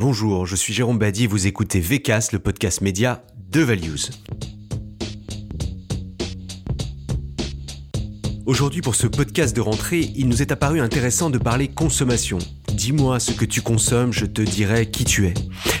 Bonjour, je suis Jérôme Badi et vous écoutez VCAS, le podcast média de Values. Aujourd'hui, pour ce podcast de rentrée, il nous est apparu intéressant de parler consommation. Dis-moi ce que tu consommes, je te dirai qui tu es.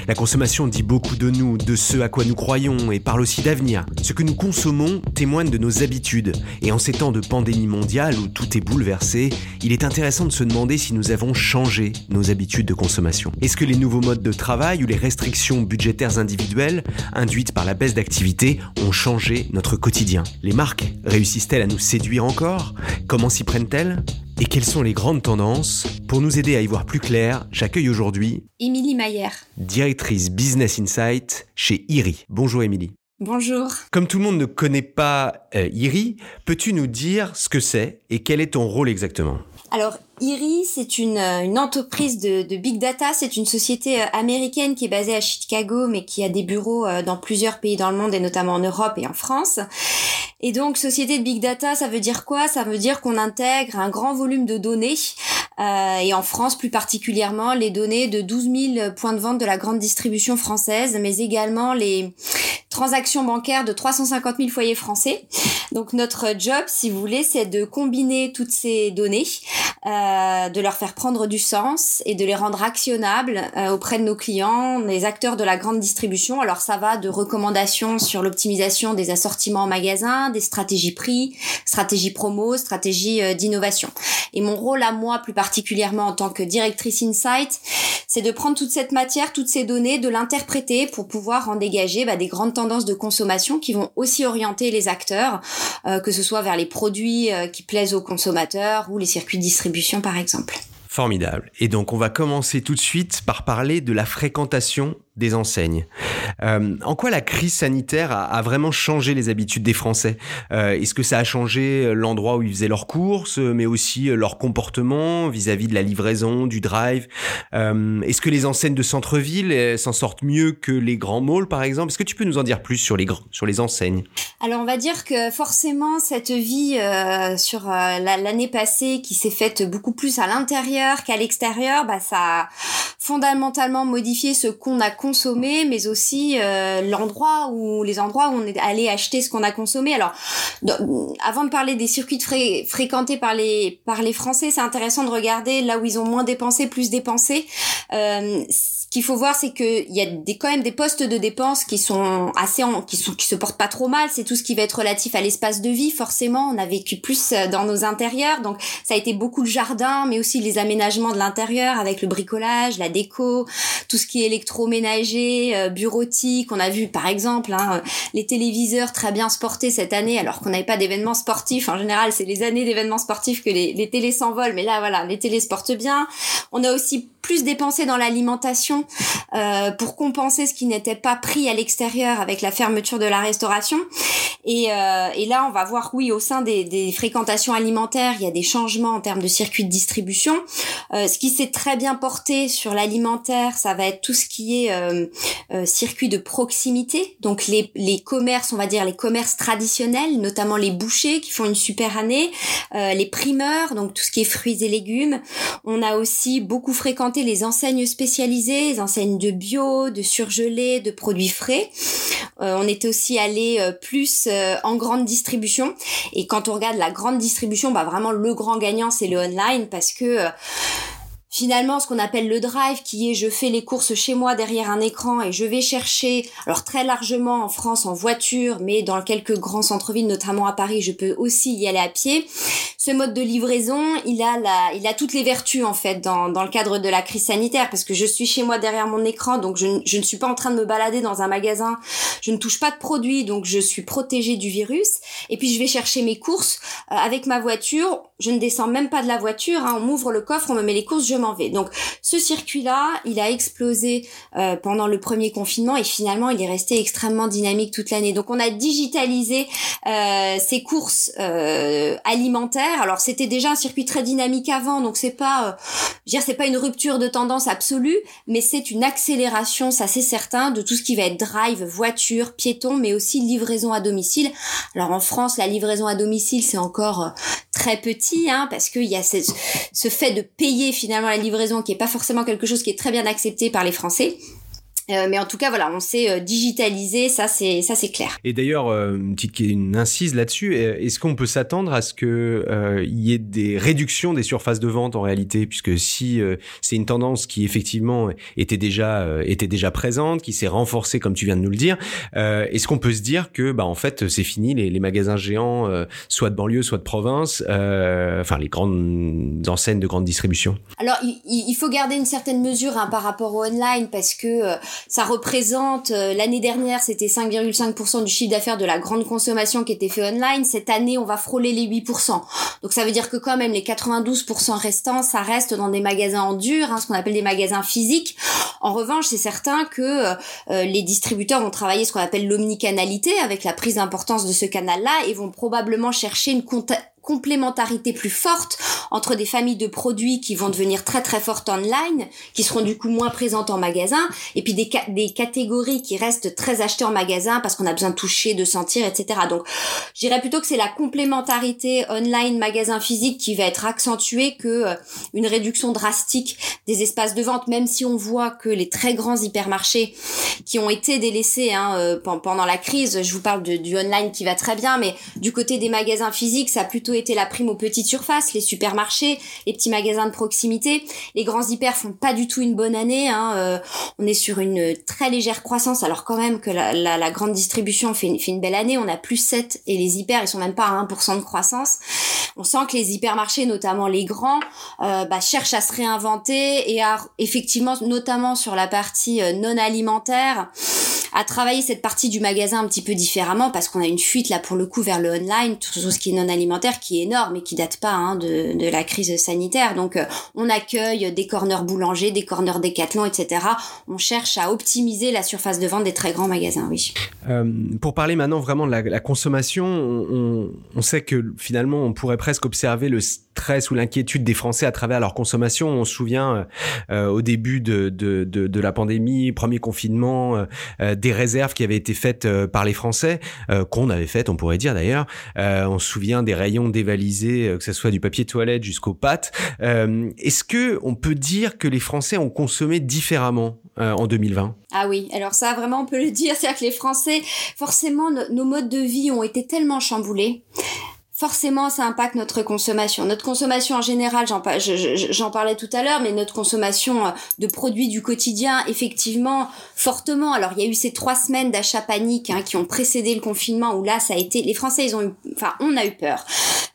La consommation dit beaucoup de nous, de ce à quoi nous croyons et parle aussi d'avenir. Ce que nous consommons témoigne de nos habitudes. Et en ces temps de pandémie mondiale où tout est bouleversé, il est intéressant de se demander si nous avons changé nos habitudes de consommation. Est-ce que les nouveaux modes de travail ou les restrictions budgétaires individuelles induites par la baisse d'activité ont changé notre quotidien? Les marques réussissent-elles à nous séduire encore? Comment s'y prennent-elles? Et quelles sont les grandes tendances Pour nous aider à y voir plus clair, j'accueille aujourd'hui Émilie Mayer, directrice Business Insight chez IRI. Bonjour Émilie. Bonjour. Comme tout le monde ne connaît pas euh, IRI, peux-tu nous dire ce que c'est et quel est ton rôle exactement? Alors, IRI, c'est une, euh, une entreprise de, de, big data. C'est une société euh, américaine qui est basée à Chicago, mais qui a des bureaux dans plusieurs pays dans le monde et notamment en Europe et en France. Et donc, société de big data, ça veut dire quoi? Ça veut dire qu'on intègre un grand volume de données, euh, et en France plus particulièrement, les données de 12 000 points de vente de la grande distribution française, mais également les transactions bancaires de 350 000 foyers français. Donc notre job, si vous voulez, c'est de combiner toutes ces données, euh, de leur faire prendre du sens et de les rendre actionnables euh, auprès de nos clients, les acteurs de la grande distribution. Alors ça va de recommandations sur l'optimisation des assortiments en magasin, des stratégies prix, stratégies promo, stratégies euh, d'innovation. Et mon rôle à moi, plus particulièrement en tant que directrice Insight, c'est de prendre toute cette matière, toutes ces données, de l'interpréter pour pouvoir en dégager bah, des grandes tendances de consommation qui vont aussi orienter les acteurs, euh, que ce soit vers les produits euh, qui plaisent aux consommateurs ou les circuits de distribution par exemple. Formidable. Et donc on va commencer tout de suite par parler de la fréquentation des enseignes. Euh, en quoi la crise sanitaire a, vraiment changé les habitudes des Français euh, Est-ce que ça a changé euh, l'endroit où ils faisaient leurs courses, mais aussi leur comportement vis-à-vis de la livraison, du drive Est-ce que les enseignes de centre-ville s'en sortent mieux que les grands malls, par exemple? Est-ce que tu peux nous en dire plus sur les, sur les enseignes? Alors on va dire que forcément cette vie sur l'année passée qui s'est faite beaucoup plus à l'intérieur qu'à l'extérieur, bah, ça a fondamentalement modifié ce qu'on a mais aussi euh, l'endroit où les endroits où on est allé acheter ce qu'on a consommé. Alors, avant de parler des circuits de fréquentés par les par les Français, c'est intéressant de regarder là où ils ont moins dépensé, plus dépensé. Euh, qu'il faut voir, c'est qu'il y a des, quand même des postes de dépenses qui sont assez, en, qui sont, qui se portent pas trop mal. C'est tout ce qui va être relatif à l'espace de vie. Forcément, on a vécu plus euh, dans nos intérieurs, donc ça a été beaucoup le jardin, mais aussi les aménagements de l'intérieur avec le bricolage, la déco, tout ce qui est électroménager, euh, bureautique. On a vu, par exemple, hein, les téléviseurs très bien se porter cette année, alors qu'on n'avait pas d'événements sportifs. En général, c'est les années d'événements sportifs que les, les télés s'envolent, mais là, voilà, les télés se portent bien. On a aussi plus dépensé dans l'alimentation euh, pour compenser ce qui n'était pas pris à l'extérieur avec la fermeture de la restauration. Et, euh, et, là, on va voir, oui, au sein des, des, fréquentations alimentaires, il y a des changements en termes de circuits de distribution. Euh, ce qui s'est très bien porté sur l'alimentaire, ça va être tout ce qui est euh, euh circuit de proximité. Donc les, les commerces, on va dire les commerces traditionnels, notamment les bouchers qui font une super année, euh, les primeurs, donc tout ce qui est fruits et légumes. On a aussi beaucoup fréquenté les enseignes spécialisées, enseignes de bio, de surgelés, de produits frais. Euh, on était aussi allé plus euh, en grande distribution. Et quand on regarde la grande distribution, bah vraiment le grand gagnant c'est le online parce que euh, finalement ce qu'on appelle le drive qui est je fais les courses chez moi derrière un écran et je vais chercher alors très largement en France en voiture mais dans quelques grands centres-villes notamment à Paris je peux aussi y aller à pied. Ce mode de livraison il a la il a toutes les vertus en fait dans, dans le cadre de la crise sanitaire parce que je suis chez moi derrière mon écran donc je, je ne suis pas en train de me balader dans un magasin. Je ne touche pas de produits donc je suis protégée du virus. Et puis je vais chercher mes courses euh, avec ma voiture je ne descends même pas de la voiture hein, on m'ouvre le coffre on me met les courses je m'en vais. Donc ce circuit-là, il a explosé euh, pendant le premier confinement et finalement il est resté extrêmement dynamique toute l'année. Donc on a digitalisé euh, ces courses euh, alimentaires. Alors c'était déjà un circuit très dynamique avant, donc c'est pas, euh, je veux dire c'est pas une rupture de tendance absolue, mais c'est une accélération, ça c'est certain, de tout ce qui va être drive, voiture, piéton, mais aussi livraison à domicile. Alors en France, la livraison à domicile c'est encore très petit hein, parce qu'il y a ce, ce fait de payer finalement la livraison qui est pas forcément quelque chose qui est très bien accepté par les Français. Euh, mais en tout cas, voilà, on s'est euh, digitalisé, ça c'est ça c'est clair. Et d'ailleurs, euh, une petite une incise là-dessus. Est-ce qu'on peut s'attendre à ce que il y ait des réductions des surfaces de vente en réalité, puisque si c'est une tendance qui effectivement était déjà était déjà présente, qui s'est renforcée comme tu viens de nous le dire, est-ce qu'on peut se dire que bah en fait c'est fini les, les, magasins géants, soit de banlieue, soit de province, enfin les grandes enseignes de grande distribution? Alors il, il faut garder une certaine mesure hein, par rapport au online parce que ça représente, euh, l'année dernière, c'était 5,5% du chiffre d'affaires de la grande consommation qui était fait online. Cette année, on va frôler les 8%. Donc ça veut dire que quand même, les 92% restants, ça reste dans des magasins en dur, hein, ce qu'on appelle des magasins physiques. En revanche, c'est certain que euh, euh, les distributeurs vont travailler ce qu'on appelle l'omnicanalité avec la prise d'importance de ce canal-là et vont probablement chercher une, complémentarité plus forte entre des familles de produits qui vont devenir très très fortes online, qui seront du coup moins présentes en magasin, et puis des, des catégories qui restent très achetées en magasin parce qu'on a besoin de toucher, de sentir, etc. Donc, je dirais plutôt que c'est la complémentarité online magasin physique qui va être accentuée que euh, une réduction drastique des espaces de vente, même si on voit que les très grands hypermarchés qui ont été délaissés hein, euh, pendant la crise, je vous parle du online qui va très bien, mais du côté des magasins physiques, ça a plutôt été la prime aux petites surfaces, les supermarchés, les petits magasins de proximité. Les grands hyper font pas du tout une bonne année. Hein. Euh, on est sur une très légère croissance, alors quand même que la, la, la grande distribution fait une, fait une, belle année. On a plus 7 et les hyper, ils sont même pas à 1% de croissance. On sent que les hypermarchés, notamment les grands, euh, bah, cherchent à se réinventer et à effectivement, notamment sur la partie euh, non alimentaire, à travailler cette partie du magasin un petit peu différemment parce qu'on a une fuite là pour le coup vers le online, tout ce qui est non alimentaire qui est énorme et qui date pas hein, de, de, la crise sanitaire. Donc euh, on accueille des corners boulangers, des corners décathlon, etc. On cherche à optimiser la surface de vente des très grands magasins, oui. Euh, pour parler maintenant vraiment de la, la consommation, on, on, sait que finalement on pourrait presque observer le stress ou l'inquiétude des Français à travers leur consommation. On se souvient euh, au début de, de, de, de, la pandémie, premier confinement, euh, des réserves qui avaient été faites euh, par les Français, qu'on avait faites, on pourrait dire d'ailleurs. on se souvient des rayons dévalisés, que ce soit du papier toilette jusqu'aux pâtes. Est-ce que on peut dire que les Français ont consommé différemment en 2020 Ah oui, alors ça vraiment on peut le dire, c'est-à-dire que les Français, forcément, nos modes de vie ont été tellement chamboulés forcément ça impacte notre consommation. Notre consommation en général, j'en parlais tout à l'heure, mais notre consommation euh, de produits du quotidien, effectivement, fortement. Alors il y a eu ces trois semaines d'achat panique hein, qui ont précédé le confinement où là ça a été, les Français ils ont eu, enfin on a eu peur.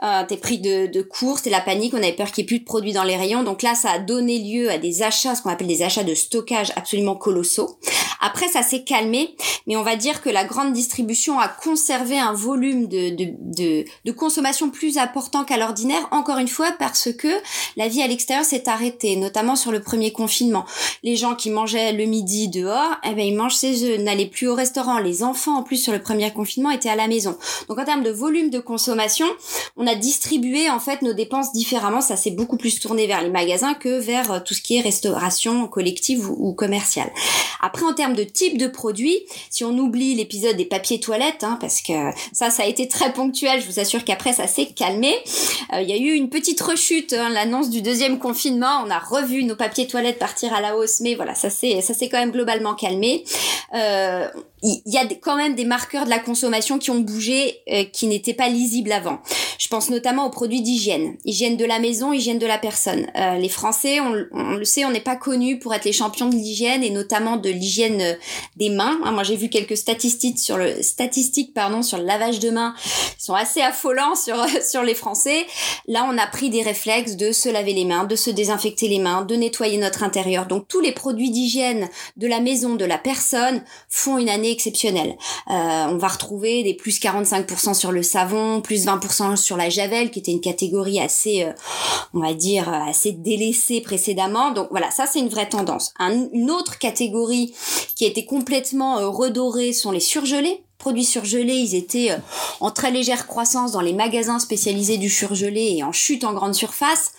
Euh, T'es pris de, de cours, c'était la panique, on avait peur qu'il n'y ait plus de produits dans les rayons. Donc là ça a donné lieu à des achats, ce qu'on appelle des achats de stockage absolument colossaux. Après ça s'est calmé, mais on va dire que la grande distribution a conservé un volume de, de, de, de consommation plus important qu'à l'ordinaire, encore une fois parce que la vie à l'extérieur s'est arrêtée, notamment sur le premier confinement. Les gens qui mangeaient le midi dehors, eh ben ils mangent chez eux, n'allaient plus au restaurant. Les enfants, en plus, sur le premier confinement, étaient à la maison. Donc en termes de volume de consommation, on a distribué en fait nos dépenses différemment. Ça s'est beaucoup plus tourné vers les magasins que vers euh, tout ce qui est restauration collective ou, commerciale. Après, en termes de type de produit, si on oublie l'épisode des papiers toilettes, hein, parce que ça, ça a été très ponctuel, je vous assure qu'après ça s'est calmé. Euh, il y a eu une petite rechute, hein, l'annonce du deuxième confinement. On a revu nos papiers toilettes partir à la hausse, mais voilà, ça s'est quand même globalement calmé. Euh, il y a quand même des marqueurs de la consommation qui ont bougé, euh, qui n'étaient pas lisibles avant. Je pense notamment aux produits d'hygiène, hygiène de la maison, hygiène de la personne. Euh, les Français, on, le sait, on n'est pas connus pour être les champions de l'hygiène et notamment de l'hygiène euh, des mains. Hein, moi, j'ai vu quelques statistiques sur le statistiques pardon sur le lavage de mains, qui sont assez affolants sur sur les Français. Là, on a pris des réflexes de se laver les mains, de se désinfecter les mains, de nettoyer notre intérieur. Donc tous les produits d'hygiène de la maison, de la personne font une année exceptionnel. Euh, on va retrouver des plus 45% sur le savon, plus 20% sur la javel, qui était une catégorie assez, euh, on va dire, assez délaissée précédemment. Donc voilà, ça c'est une vraie tendance. une autre catégorie qui a été complètement euh, redorée sont les surgelés produits surgelés, ils étaient en très légère croissance dans les magasins spécialisés du surgelé et en chute en grande surface.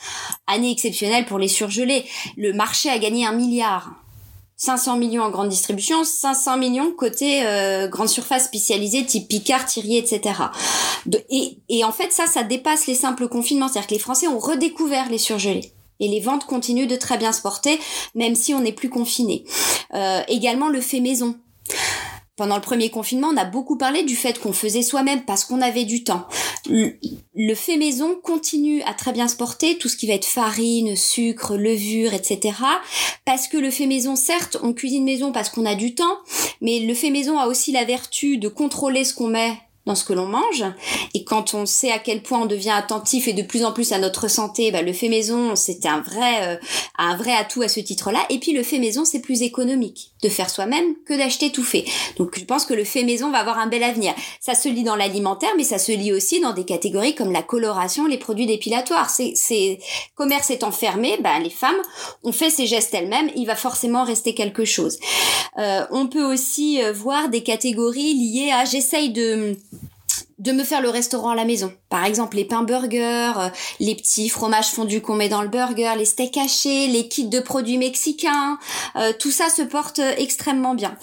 Année exceptionnelle pour les surgelés. Le marché a gagné un milliard 500 millions en grande distribution, 500 millions côté euh, grande surface spécialisée type Picard, Thierry, etc. et, en fait, ça, ça dépasse les simples confinements. C'est-à-dire que les Français ont redécouvert les surgelés. Et les ventes continuent de très bien se porter, même si on n'est plus confiné. Euh, également le fait maison. Pendant le premier confinement, on a beaucoup parlé du fait qu'on faisait soi-même parce qu'on avait du temps. Le fait maison continue à très bien se porter, tout ce qui va être farine, sucre, levure, etc. Parce que le fait maison, certes, on cuisine maison parce qu'on a du temps, mais le fait maison a aussi la vertu de contrôler ce qu'on met dans ce que l'on mange. Et quand on sait à quel point on devient attentif et de plus en plus à notre santé, bah, le fait maison, c'est un vrai, euh, un vrai atout à ce titre-là. Et puis le fait maison, c'est plus économique de faire soi-même que d'acheter tout fait. Donc je pense que le fait maison va avoir un bel avenir. Ça se lit dans l'alimentaire, mais ça se lit aussi dans des catégories comme la coloration, les produits dépilatoires. C'est, commerce étant fermé, bah, les femmes ont fait ces gestes elles-mêmes. Il va forcément rester quelque chose. Euh, on peut aussi euh, voir des catégories liées à j'essaye de de me faire le restaurant à la maison. Par exemple, les pains burgers, euh, les petits fromages fondus qu'on met dans le burger, les steaks hachés, les kits de produits mexicains, euh, tout ça se porte euh, extrêmement bien.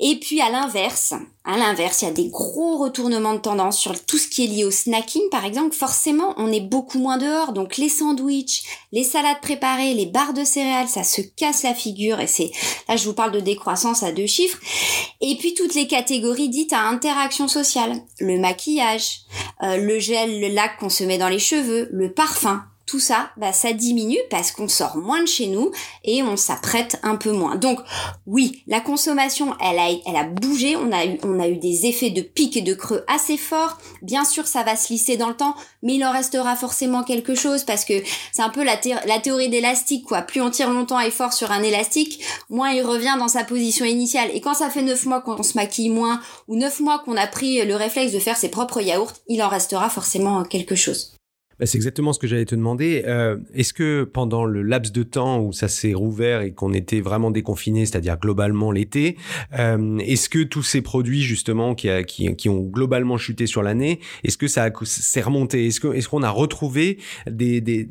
Et puis à l'inverse, à l'inverse, il y a des gros retournements de tendance sur tout ce qui est lié au snacking, par exemple. Forcément, on est beaucoup moins dehors, donc les sandwichs, les salades préparées, les barres de céréales, ça se casse la figure et c'est là je vous parle de décroissance à deux chiffres. Et puis toutes les catégories dites à interaction sociale, le maquillage, euh, le gel, le lac qu'on se met dans les cheveux, le parfum tout ça, bah, ça diminue parce qu'on sort moins de chez nous et on s'apprête un peu moins. Donc oui, la consommation, elle a, elle a bougé, on a, eu, on a eu des effets de pic et de creux assez forts. Bien sûr, ça va se lisser dans le temps, mais il en restera forcément quelque chose parce que c'est un peu la, la théorie d'élastique, quoi. Plus on tire longtemps et fort sur un élastique, moins il revient dans sa position initiale. Et quand ça fait neuf mois qu'on se maquille moins ou neuf mois qu'on a pris le réflexe de faire ses propres yaourts, il en restera forcément quelque chose. Bah, c'est exactement ce que j'allais te demander. Euh, est-ce que pendant le laps de temps où ça s'est rouvert et qu'on était vraiment déconfiné, c'est-à-dire globalement l'été, euh, est-ce que tous ces produits justement qui, qui, qui ont globalement chuté sur l'année, est-ce que ça s'est remonté? Est-ce que est-ce qu'on a retrouvé des, des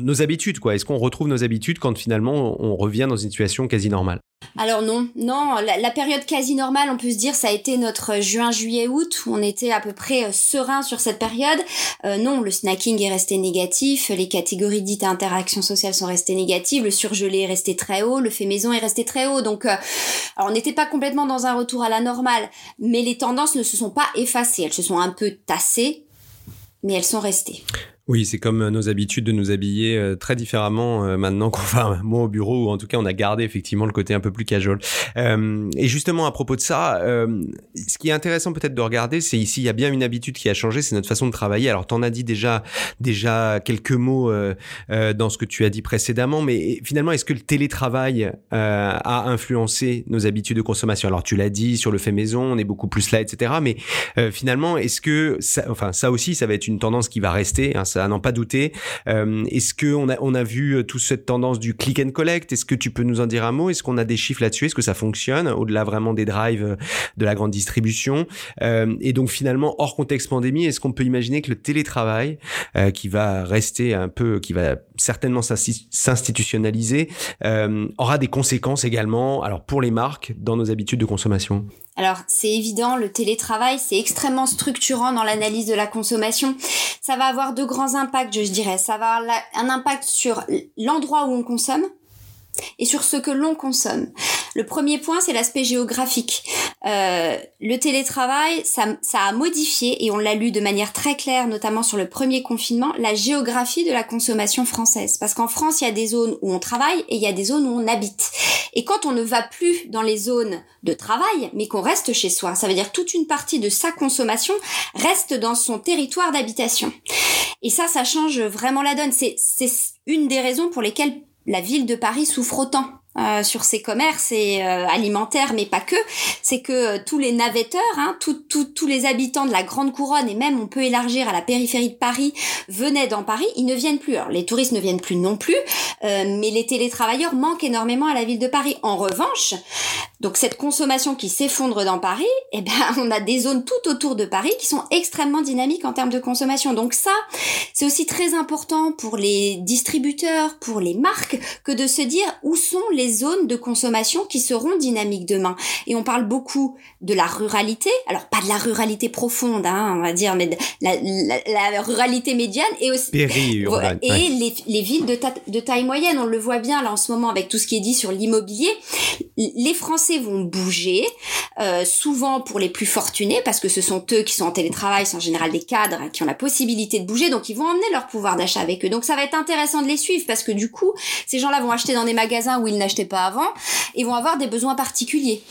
nos habitudes quoi? Est-ce qu'on retrouve nos habitudes quand finalement on revient dans une situation quasi normale? Alors non, non, la, période quasi normale, on peut se dire, ça a été notre juin, juillet, août, où on était à peu près euh, serein sur cette période. Euh, non, le snacking est resté négatif, les catégories dites interaction sociale sont restées négatives, le surgelé est resté très haut, le fait maison est resté très haut. Donc, euh, on n'était pas complètement dans un retour à la normale, mais les tendances ne se sont pas effacées, elles se sont un peu tassées, mais elles sont restées. Oui, c'est comme euh, nos habitudes de nous habiller euh, très différemment euh, maintenant qu'on va moins au bureau, ou en tout cas on a gardé effectivement le côté un peu plus casual. et justement à propos de ça, ce qui est intéressant peut-être de regarder, c'est ici il y a bien une habitude qui a changé, c'est notre façon de travailler. Alors t'en as dit déjà déjà quelques mots dans ce que tu as dit précédemment, mais finalement est-ce que le télétravail a influencé nos habitudes de consommation? Alors tu l'as dit sur le fait maison, on est beaucoup plus là, etc. Mais finalement est-ce que ça, enfin ça aussi ça va être une tendance qui va rester hein, ça n'en pas douter. Euh, est-ce que on a on a vu euh, toute cette tendance du click and collect? Est-ce que tu peux nous en dire un mot? Est-ce qu'on a des chiffres là-dessus? Est-ce que ça fonctionne au-delà vraiment des drives euh, de la grande distribution? Et donc finalement hors contexte pandémie, est-ce qu'on peut imaginer que le télétravail qui va rester un peu, qui va certainement s'institutionnaliser, aura des conséquences également, alors pour les marques dans nos habitudes de consommation alors c'est évident, le télétravail, c'est extrêmement structurant dans l'analyse de la consommation. Ça va avoir de grands impacts, je dirais. Ça va avoir un impact sur l'endroit où on consomme, et sur ce que l'on consomme. Le premier point, c'est l'aspect géographique. Euh, le télétravail, ça, ça, a modifié, et on l'a lu de manière très claire, notamment sur le premier confinement, la géographie de la consommation française. Parce qu'en France, il y a des zones où on travaille et il y a des zones où on habite. Et quand on ne va plus dans les zones de travail, mais qu'on reste chez soi, ça veut dire toute une partie de sa consommation reste dans son territoire d'habitation. Et ça, ça change vraiment la donne. C'est une des raisons pour lesquelles la ville de Paris souffre autant euh, sur ses commerces et euh, alimentaires, mais pas que, c'est que euh, tous les navetteurs, hein, tous les habitants de la Grande Couronne, et même on peut élargir à la périphérie de Paris, venaient dans Paris, ils ne viennent plus. Alors les touristes ne viennent plus non plus, mais les télétravailleurs manquent énormément à la ville de Paris. En revanche, Donc cette consommation qui s'effondre dans Paris, eh ben on a des zones tout autour de Paris qui sont extrêmement dynamiques en termes de consommation. Donc ça, c'est aussi très important pour les distributeurs, pour les marques, que de se dire où sont les zones de consommation qui seront dynamiques demain. Et on parle beaucoup de la ruralité, alors pas de la ruralité profonde, hein, on va dire, mais de la, ruralité médiane et aussi et les, les, villes de, de taille moyenne. On le voit bien là en ce moment avec tout ce qui est dit sur l'immobilier. Les Français vont bouger, euh, souvent pour les plus fortunés, parce que ce sont eux qui sont en télétravail, c'est en général des cadres qui ont la possibilité de bouger, donc ils vont emmener leur pouvoir d'achat avec eux. Donc ça va être intéressant de les suivre, parce que du coup, ces gens-là vont acheter dans des magasins où ils n'achetaient pas avant, et vont avoir des besoins particuliers.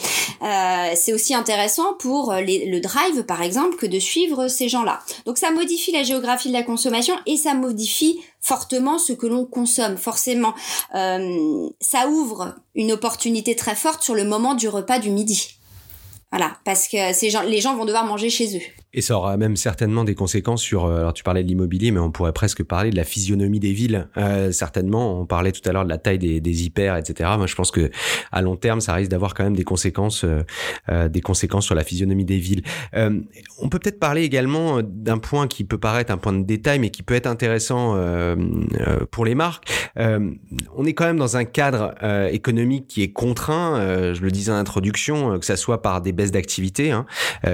Euh, c'est aussi intéressant pour le drive, par exemple, que de suivre ces gens-là. Donc ça modifie la géographie de la consommation et ça modifie fortement ce que l'on consomme. Forcément, euh, ça ouvre une opportunité très forte sur le moment du repas du midi. Voilà, parce que ces gens, les gens vont devoir manger chez eux. Et ça aura même certainement des conséquences sur. Euh, alors tu parlais de l'immobilier, mais on pourrait presque parler de la physionomie des villes. Euh, certainement, on parlait tout à l'heure de la taille des, des hyper, etc. Moi, je pense que à long terme, ça risque d'avoir quand même des conséquences, euh, euh des conséquences sur la physionomie des villes. Euh, on peut peut-être parler également d'un point qui peut paraître un point de détail, mais qui peut être intéressant pour les marques. on est quand même dans un cadre économique qui est contraint. je le disais en introduction, que ça soit par des baisses d'activité, hein,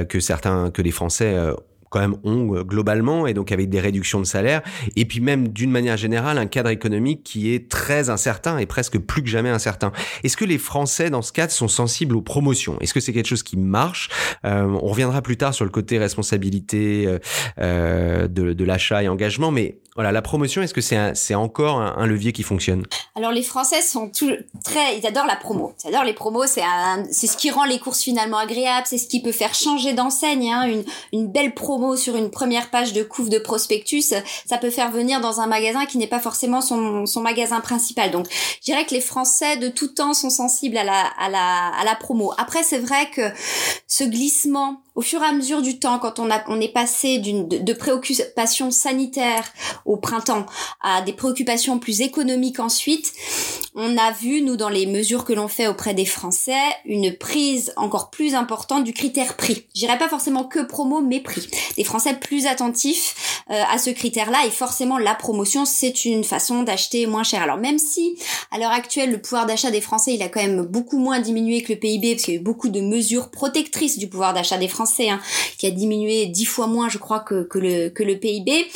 que certains, que les Français euh, quand même ont euh, globalement et donc avec des réductions de salaire. Et puis même d'une manière générale un cadre économique qui est très incertain et presque plus que jamais incertain. Est-ce que les Français dans ce cadre sont sensibles aux promotions? Est-ce que c'est quelque chose qui marche? Euh, On reviendra plus tard sur le côté responsabilité de l'achat et engagement, mais voilà, la promotion, est-ce que c'est c'est encore un, levier qui fonctionne? Alors les Français sont tout, très, ils adorent la promo. Ils adorent les promos, c'est c'est ce qui rend les courses finalement agréables, c'est ce qui peut faire changer d'enseigne. Hein. Une, une belle promo sur une première page de couve de prospectus, ça peut faire venir dans un magasin qui n'est pas forcément son, son magasin principal. Donc je dirais que les Français de tout temps sont sensibles à la, à la, à la promo. Après c'est vrai que ce glissement au fur et à mesure du temps, quand on, a, on est passé d'une de, préoccupations sanitaires au printemps à des préoccupations plus économiques ensuite, on a vu, nous, dans les mesures que l'on fait auprès des Français, une prise encore plus importante du critère prix. Je dirais pas forcément que promo, mais prix. Des Français plus attentifs euh, à ce critère-là et forcément la promotion, c'est une façon d'acheter moins cher. Alors même si, à l'heure actuelle, le pouvoir d'achat des Français, il a quand même beaucoup moins diminué que le PIB, parce qu'il y a eu beaucoup de mesures protectrices du pouvoir d'achat des Français, Hein, qui a diminué dix fois moins, je crois, que, que, le, que le PIB.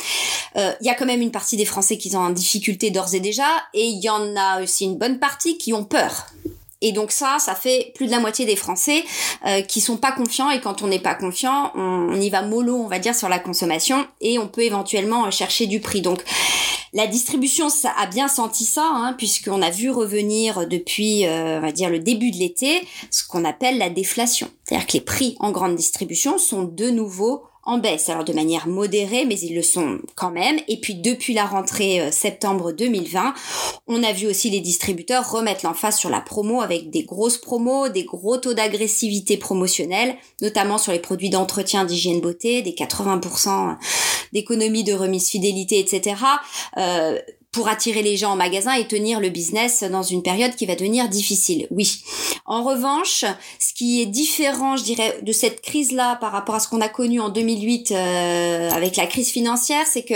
Euh, il y a quand même une partie des Français qui sont en difficulté d'ores et déjà, et il y en a aussi une bonne partie qui ont peur. Et donc ça, ça fait plus de la moitié des Français euh, qui sont pas confiants. Et quand on n'est pas confiant, on, y va mollo, on va dire, sur la consommation, et on peut éventuellement chercher du prix. Donc la distribution ça a bien senti ça, hein, puisqu'on a vu revenir depuis, euh, on va dire, le début de l'été, ce qu'on appelle la déflation. C'est-à-dire que les prix en grande distribution sont de nouveau en baisse, alors de manière modérée, mais ils le sont quand même. Et puis depuis la rentrée euh, septembre 2020, on a vu aussi les distributeurs remettre l'emphase sur la promo avec des grosses promos, des gros taux d'agressivité promotionnelle, notamment sur les produits d'entretien d'hygiène beauté, des 80% d'économie de remise fidélité, etc pour attirer les gens en magasin et tenir le business dans une période qui va devenir difficile. Oui. En revanche, ce qui est différent, je dirais, de cette crise-là par rapport à ce qu'on a connu en 2008 euh, avec la crise financière, c'est que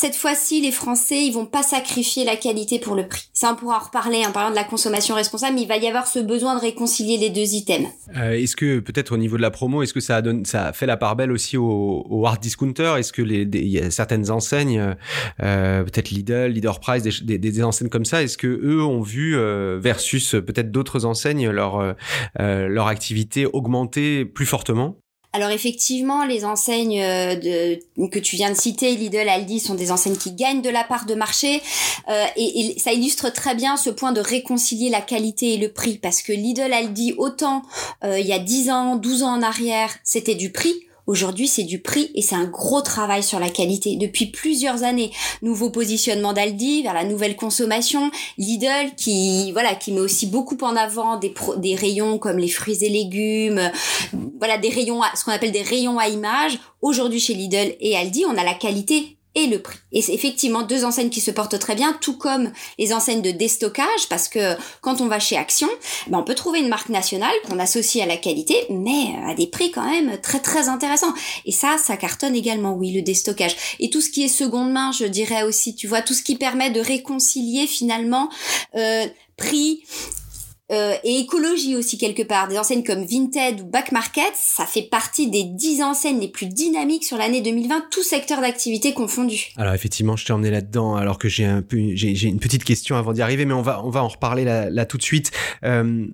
cette fois-ci, les Français, ils vont pas sacrifier la qualité pour le prix. Ça, on pourra en reparler en parlant de la consommation responsable, mais il va y avoir ce besoin de réconcilier les deux items. Euh, est-ce que, peut-être au niveau de la promo, est-ce que ça a, donné, ça fait la part belle aussi aux au hard discounters Est-ce que les, y a certaines enseignes, euh, peut-être Lidl, Leader Price, des, des, des, enseignes comme ça, est-ce que eux ont vu, euh, versus peut-être d'autres enseignes, leur, euh, leur activité augmenter plus fortement? Alors effectivement, les enseignes euh, que tu viens de citer, Lidl, Aldi, sont des enseignes qui gagnent de la part de marché. Euh, et, et, ça illustre très bien ce point de réconcilier la qualité et le prix. Parce que Lidl, Aldi, autant euh, il y a 10 ans, 12 ans en arrière, c'était du prix, Aujourd'hui, c'est du prix et c'est un gros travail sur la qualité. Depuis plusieurs années, nouveau positionnement d'Aldi vers la nouvelle consommation, Lidl qui voilà qui met aussi beaucoup en avant des des rayons comme les fruits et légumes, voilà des rayons ce qu'on appelle des rayons à image. Aujourd'hui chez Lidl et Aldi, on a la qualité et le prix. Et c'est effectivement deux enseignes qui se portent très bien, tout comme les enseignes de déstockage, parce que quand on va chez Action, ben on peut trouver une marque nationale qu'on associe à la qualité, mais à des prix quand même très très intéressants. Et ça, ça cartonne également, oui, le déstockage. Et tout ce qui est seconde main, je dirais aussi, tu vois, tout ce qui permet de réconcilier finalement euh, prix euh, et écologie aussi quelque part. Des enseignes comme Vinted ou Back Market, ça fait partie des 10 enseignes les plus dynamiques sur l'année 2020, tout secteur d'activité confondu. Alors effectivement, je t'ai emmené là-dedans, alors que j'ai une petite question avant d'y arriver, mais on va, en reparler là, tout de suite. Euh,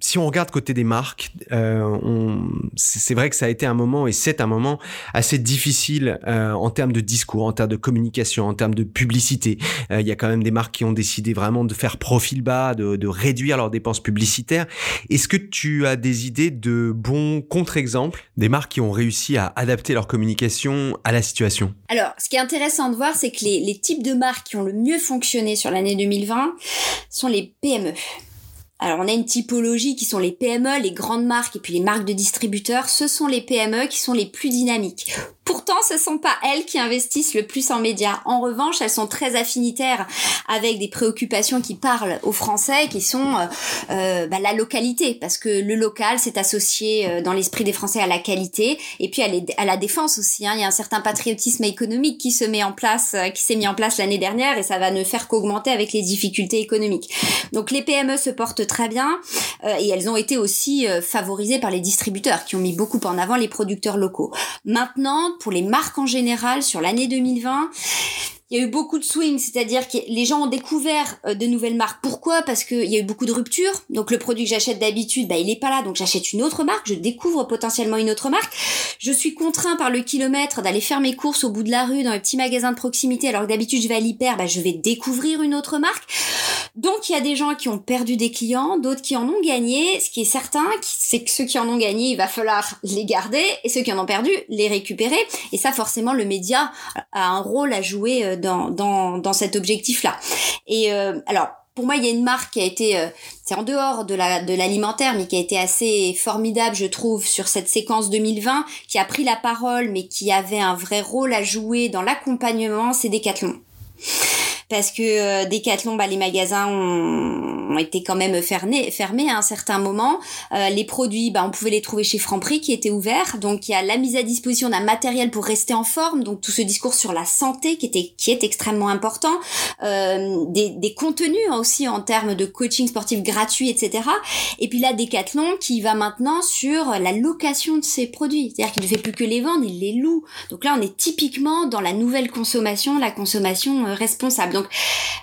si on regarde côté des marques, euh, c'est vrai que ça a été un moment et c'est un moment assez difficile en termes de discours, en termes de communication, en termes de publicité. Il y a quand même des marques qui ont décidé vraiment de faire profil bas, de réduire leurs dépenses publicitaires. Est-ce que tu as des idées de bons contre-exemples des marques qui ont réussi à adapter leur communication à la situation? Alors, ce qui est intéressant de voir, c'est que les, les types de marques qui ont le mieux fonctionné sur l'année 2020 sont les PME. Alors on a une typologie qui sont les PME, les grandes marques et puis les marques de distributeurs. Ce sont les PME qui sont les plus dynamiques. Pourtant, ce sont pas elles qui investissent le plus en médias. En revanche, elles sont très affinitaires avec des préoccupations qui parlent aux Français, qui sont euh, euh bah, la localité, parce que le local c'est associé euh, dans l'esprit des Français à la qualité et puis à, la défense aussi. Hein. Il y a un certain patriotisme économique qui se met en place, euh, qui s'est mis en place l'année dernière et ça va ne faire qu'augmenter avec les difficultés économiques. Donc les PME se portent très bien euh, et elles ont été aussi favorisées par les distributeurs qui ont mis beaucoup en avant les producteurs locaux. Maintenant, pour les marques en général sur l'année 2020 il y a eu beaucoup de swing, c'est-à-dire que les gens ont découvert euh, de nouvelles marques. Pourquoi? Parce qu'il y a eu beaucoup de ruptures. Donc le produit que j'achète d'habitude, bah, il est pas là, donc j'achète une autre marque, je découvre potentiellement une autre marque. Je suis contraint par le kilomètre d'aller faire mes courses au bout de la rue dans un petit magasin de proximité, alors que d'habitude je vais à l'hyper, bah, je vais découvrir une autre marque. Donc il y a des gens qui ont perdu des clients, d'autres qui en ont gagné. Ce qui est certain, c'est que ceux qui en ont gagné, il va falloir les garder, et ceux qui en ont perdu, les récupérer. Et ça, forcément, le média a un rôle à jouer euh, dans, dans, dans cet objectif-là. Et euh, alors, pour moi, il y a une marque qui a été, euh, c'est en dehors de la de l'alimentaire, mais qui a été assez formidable, je trouve, sur cette séquence 2020, qui a pris la parole, mais qui avait un vrai rôle à jouer dans l'accompagnement, c'est Decathlon parce que euh, Decathlon, bah, les magasins ont, ont, été quand même fermés, fermés à un certain moment. Euh, les produits, bah, on pouvait les trouver chez Franprix qui était ouvert. Donc il y a la mise à disposition d'un matériel pour rester en forme. Donc tout ce discours sur la santé qui était qui est extrêmement important. Euh, des, des contenus aussi en termes de coaching sportif gratuit, etc. Et puis là, Decathlon qui va maintenant sur la location de ses produits. C'est-à-dire qu'il ne fait plus que les vendre, il les loue. Donc là, on est typiquement dans la nouvelle consommation, la consommation responsable. Donc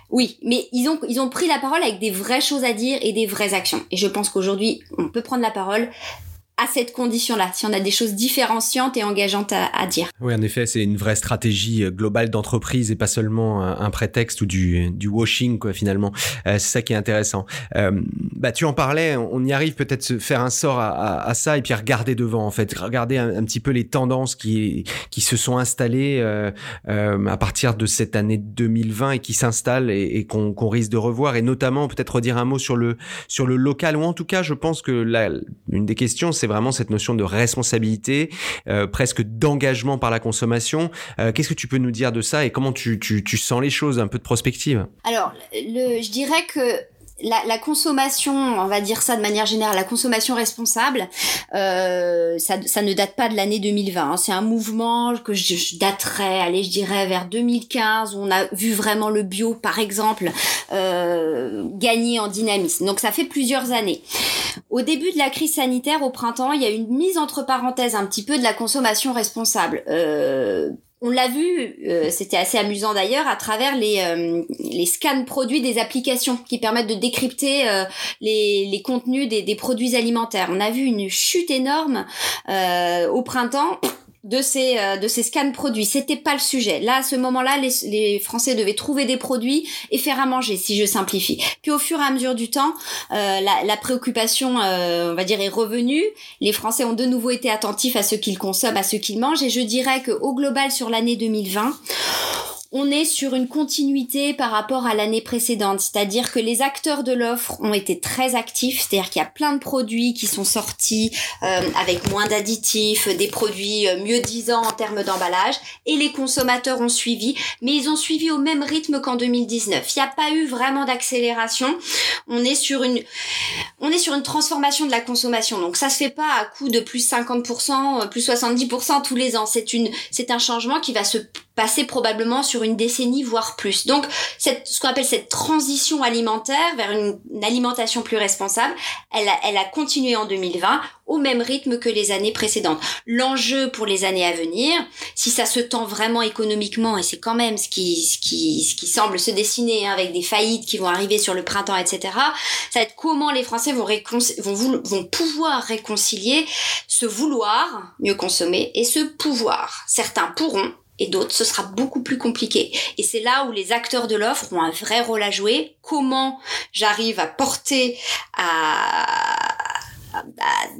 oui, mais ils ont, ils ont pris la parole avec des vraies choses à dire et des vraies actions. Et je pense qu'aujourd'hui, on peut prendre la parole à cette condition-là, si on a des choses différenciantes et engageantes à, dire. Oui, en effet, c'est une vraie stratégie euh, globale d'entreprise et pas seulement un, prétexte ou du, du washing, quoi, finalement. Euh, c'est ça qui est intéressant. Euh, bah, tu en parlais, on y arrive peut-être faire un sort à, ça et puis regarder devant, en fait, regarder un, petit peu les tendances qui, qui se sont installées à partir de cette année 2020 et qui s'installent et, qu'on risque de revoir et notamment peut-être redire un mot sur le, sur le local ou en tout cas, je pense que la, une des questions, vraiment cette notion de responsabilité, euh, presque d'engagement par la consommation. Euh, qu'est-ce que tu peux nous dire de ça et comment tu, tu, sens les choses, un peu de prospective? Alors, je dirais que la, consommation, on va dire ça de manière générale, la consommation responsable, euh, ça, ne date pas de l'année 2020. Hein. C'est un mouvement que je, je, daterais, allez, je dirais vers 2015, où on a vu vraiment le bio, par exemple, euh, gagner en dynamisme. Donc ça fait plusieurs années. Au début de la crise sanitaire, au printemps, il y a une mise entre parenthèses un petit peu de la consommation responsable. Euh, on l'a vu, euh, c'était assez amusant d'ailleurs, à travers les, euh, les scans produits des applications qui permettent de décrypter euh, les, les, contenus des, des, produits alimentaires. On a vu une chute énorme au printemps de ces euh, de ces scans produits. C'était pas le sujet. Là, à ce moment-là, les, les, Français devaient trouver des produits et faire à manger, si je simplifie. Puis au fur et à mesure du temps, euh, la, la, préoccupation, euh, on va dire, est revenue. Les Français ont de nouveau été attentifs à ce qu'ils consomment, à ce qu'ils mangent. Et je dirais que au global, sur l'année 2020, on est sur une continuité par rapport à l'année précédente, c'est-à-dire que les acteurs de l'offre ont été très actifs, c'est-à-dire qu'il y a plein de produits qui sont sortis euh, avec moins d'additifs, des produits euh, mieux disants en termes d'emballage, et les consommateurs ont suivi, mais ils ont suivi au même rythme qu'en 2019. Il n'y a pas eu vraiment d'accélération. On est sur une, on est sur une transformation de la consommation, donc ça se fait pas à coût de plus 50%, euh, plus 70% tous les ans. C'est une, c'est un changement qui va se passer probablement sur une décennie voire plus. Donc cette, ce qu'on appelle cette transition alimentaire vers une, alimentation plus responsable, elle a, elle a continué en 2020 au même rythme que les années précédentes. L'enjeu pour les années à venir, si ça se tend vraiment économiquement et c'est quand même ce qui, ce qui, ce qui semble se dessiner hein, avec des faillites qui vont arriver sur le printemps, etc. Ça va être comment les Français vont, vont, vont pouvoir réconcilier ce vouloir mieux consommer et ce pouvoir. Certains pourront et d'autres, ce sera beaucoup plus compliqué. Et c'est là où les acteurs de l'offre ont un vrai rôle à jouer. Comment j'arrive à porter à,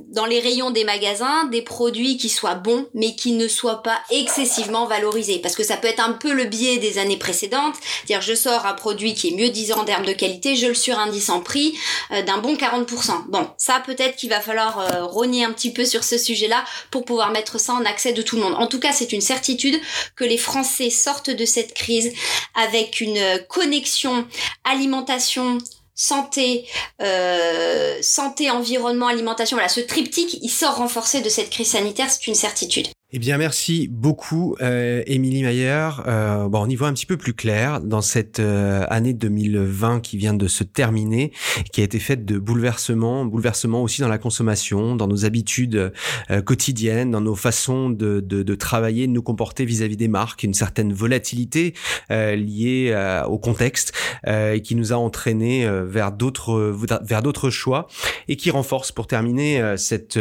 dans les rayons des magasins des produits qui soient bons mais qui ne soient pas excessivement valorisés. Parce que ça peut être un peu le biais des années précédentes. Dire je sors un produit qui est mieux disant en termes de qualité je le surindice en prix euh, d'un bon 40% bon ça peut-être qu'il va falloir euh, rogner un petit peu sur ce sujet là pour pouvoir mettre ça en accès de tout le monde. En tout cas c'est une certitude que les Français sortent de cette crise avec une connexion alimentation santé, euh, santé, environnement, alimentation, voilà, ce triptyque, il sort renforcé de cette crise sanitaire, c'est une certitude. Eh bien, merci beaucoup, euh, Émilie Mayer. Euh, bon, on y voit un petit peu plus clair dans cette euh, année 2020 qui vient de se terminer, qui a été faite de bouleversements, bouleversements aussi dans la consommation, dans nos habitudes euh, quotidiennes, dans nos façons de, de, de, travailler, de nous comporter vis-à-vis des marques, une certaine volatilité liée au contexte qui nous a entraînés vers d'autres vers d'autres choix et qui renforce, pour terminer, cette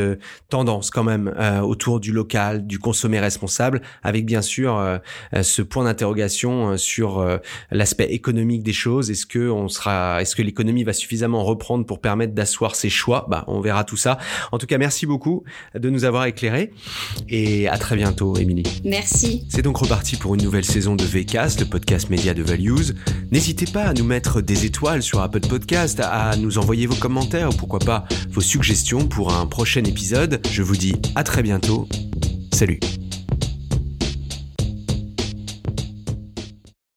tendance quand même autour du local, du consommer responsable, avec bien sûr euh, euh, ce point d'interrogation euh, sur l'aspect économique des choses. Est-ce que on sera, est-ce que l'économie va suffisamment reprendre pour permettre d'asseoir ses choix? Bah, on verra tout ça. En tout cas, merci beaucoup de nous avoir éclairés et à très bientôt, Émilie. Merci. C'est donc reparti pour une nouvelle saison de VCast, le podcast média de Values. N'hésitez pas à nous mettre des étoiles sur Apple Podcast, à nous envoyer vos commentaires ou pourquoi pas vos suggestions pour un prochain épisode. Je vous dis à très bientôt Salut